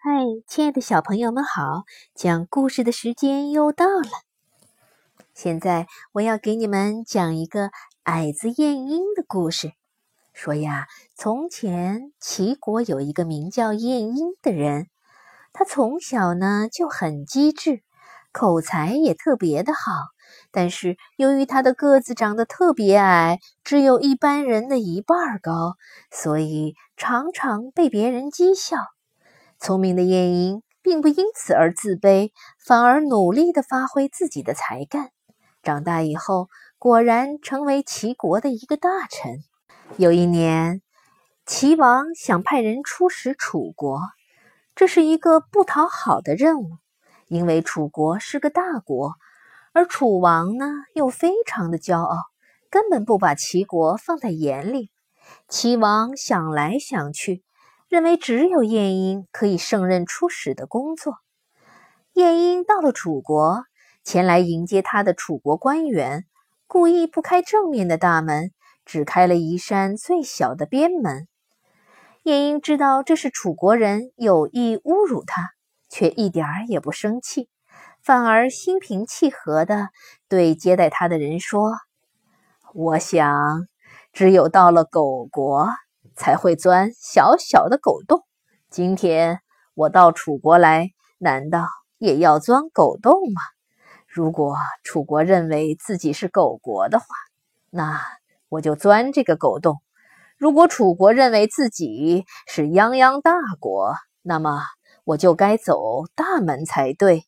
嗨，亲爱的小朋友们好！讲故事的时间又到了。现在我要给你们讲一个矮子晏婴的故事。说呀，从前齐国有一个名叫晏婴的人，他从小呢就很机智，口才也特别的好。但是由于他的个子长得特别矮，只有一般人的一半高，所以常常被别人讥笑。聪明的晏婴并不因此而自卑，反而努力地发挥自己的才干。长大以后，果然成为齐国的一个大臣。有一年，齐王想派人出使楚国，这是一个不讨好的任务，因为楚国是个大国，而楚王呢又非常的骄傲，根本不把齐国放在眼里。齐王想来想去。认为只有晏婴可以胜任出使的工作。晏婴到了楚国，前来迎接他的楚国官员故意不开正面的大门，只开了一扇最小的边门。晏婴知道这是楚国人有意侮辱他，却一点儿也不生气，反而心平气和地对接待他的人说：“我想，只有到了狗国。”才会钻小小的狗洞。今天我到楚国来，难道也要钻狗洞吗？如果楚国认为自己是狗国的话，那我就钻这个狗洞；如果楚国认为自己是泱泱大国，那么我就该走大门才对。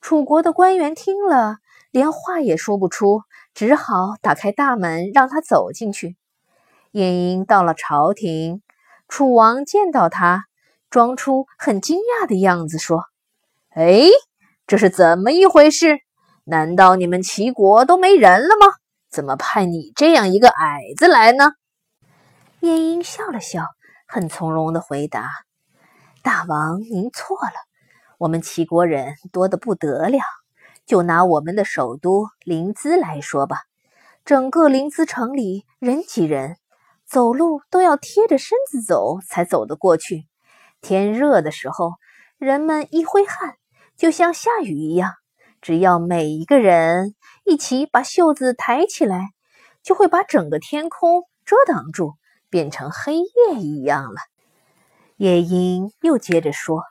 楚国的官员听了，连话也说不出，只好打开大门让他走进去。晏婴到了朝廷，楚王见到他，装出很惊讶的样子，说：“哎，这是怎么一回事？难道你们齐国都没人了吗？怎么派你这样一个矮子来呢？”晏婴笑了笑，很从容地回答：“大王，您错了。我们齐国人多得不得了。就拿我们的首都临淄来说吧，整个临淄城里人挤人。”走路都要贴着身子走才走得过去。天热的时候，人们一挥汗，就像下雨一样。只要每一个人一起把袖子抬起来，就会把整个天空遮挡住，变成黑夜一样了。夜莺又接着说：“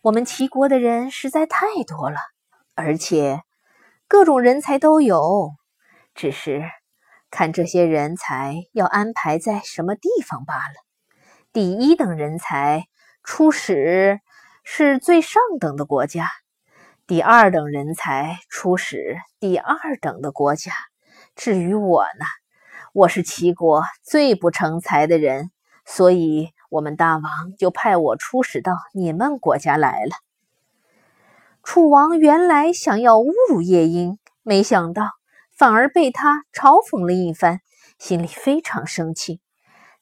我们齐国的人实在太多了，而且各种人才都有，只是……”看这些人才要安排在什么地方罢了。第一等人才出使是最上等的国家，第二等人才出使第二等的国家。至于我呢，我是齐国最不成才的人，所以我们大王就派我出使到你们国家来了。楚王原来想要侮辱夜莺，没想到。反而被他嘲讽了一番，心里非常生气，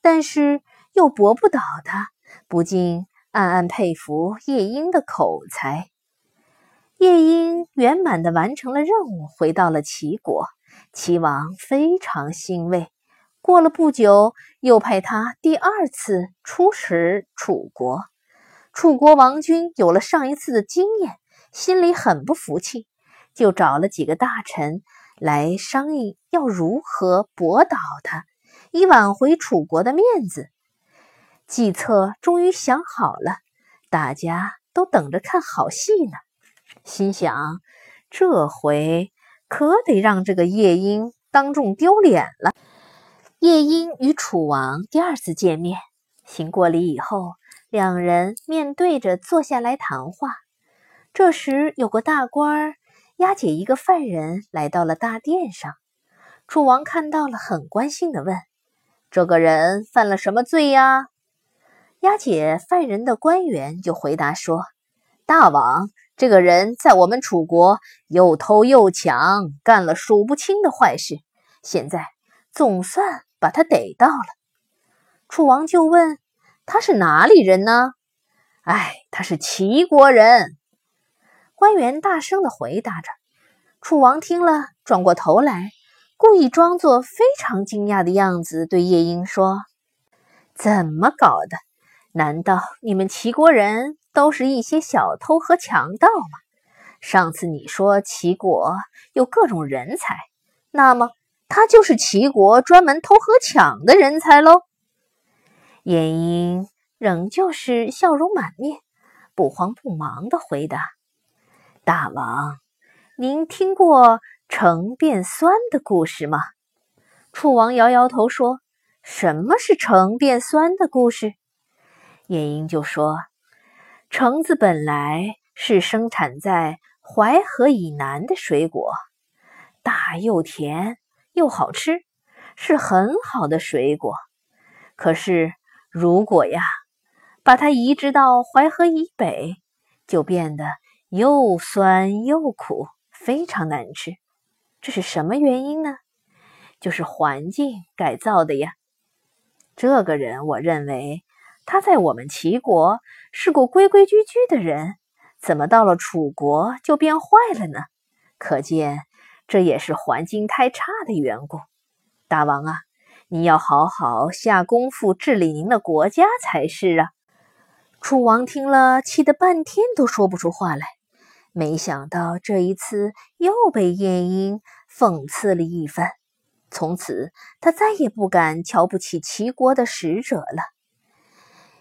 但是又驳不倒他，不禁暗暗佩服夜莺的口才。夜莺圆满地完成了任务，回到了齐国，齐王非常欣慰。过了不久，又派他第二次出使楚国。楚国王君有了上一次的经验，心里很不服气，就找了几个大臣。来商议要如何驳倒他，以挽回楚国的面子。计策终于想好了，大家都等着看好戏呢。心想，这回可得让这个夜莺当众丢脸了。夜莺与楚王第二次见面，行过礼以后，两人面对着坐下来谈话。这时，有个大官儿。押解一个犯人来到了大殿上，楚王看到了，很关心地问：“这个人犯了什么罪呀？”押解犯人的官员就回答说：“大王，这个人在我们楚国又偷又抢，干了数不清的坏事，现在总算把他逮到了。”楚王就问：“他是哪里人呢？”“哎，他是齐国人。”官员大声地回答着，楚王听了，转过头来，故意装作非常惊讶的样子，对夜莺说：“怎么搞的？难道你们齐国人都是一些小偷和强盗吗？上次你说齐国有各种人才，那么他就是齐国专门偷和抢的人才喽。夜莺仍旧是笑容满面，不慌不忙地回答：“大王，您听过橙变酸的故事吗？”楚王摇摇头说：“什么是橙变酸的故事？”晏婴就说：“橙子本来是生产在……”淮河以南的水果，大又甜又好吃，是很好的水果。可是，如果呀，把它移植到淮河以北，就变得又酸又苦，非常难吃。这是什么原因呢？就是环境改造的呀。这个人，我认为他在我们齐国是个规规矩矩的人。怎么到了楚国就变坏了呢？可见这也是环境太差的缘故。大王啊，你要好好下功夫治理您的国家才是啊！楚王听了，气得半天都说不出话来。没想到这一次又被晏婴讽刺了一番，从此他再也不敢瞧不起齐国的使者了。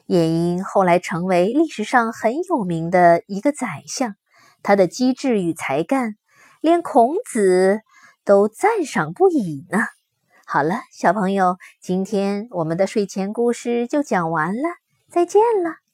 晏婴后来成为历史上很有名的一个宰相，他的机智与才干，连孔子都赞赏不已呢。好了，小朋友，今天我们的睡前故事就讲完了，再见了。